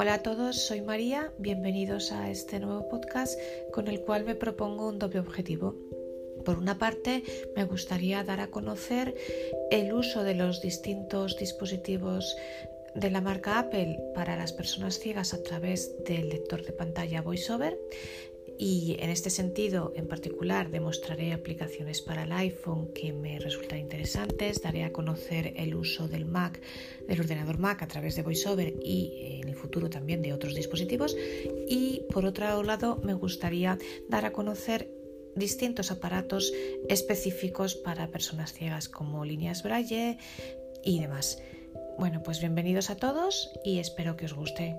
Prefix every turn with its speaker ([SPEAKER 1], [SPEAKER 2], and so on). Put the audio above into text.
[SPEAKER 1] Hola a todos, soy María, bienvenidos a este nuevo podcast con el cual me propongo un doble objetivo. Por una parte, me gustaría dar a conocer el uso de los distintos dispositivos de la marca Apple para las personas ciegas a través del lector de pantalla VoiceOver y en este sentido en particular demostraré aplicaciones para el iPhone que me resultan interesantes, daré a conocer el uso del Mac, del ordenador Mac a través de VoiceOver y en el futuro también de otros dispositivos y por otro lado me gustaría dar a conocer distintos aparatos específicos para personas ciegas como líneas Braille y demás. Bueno, pues bienvenidos a todos y espero que os guste.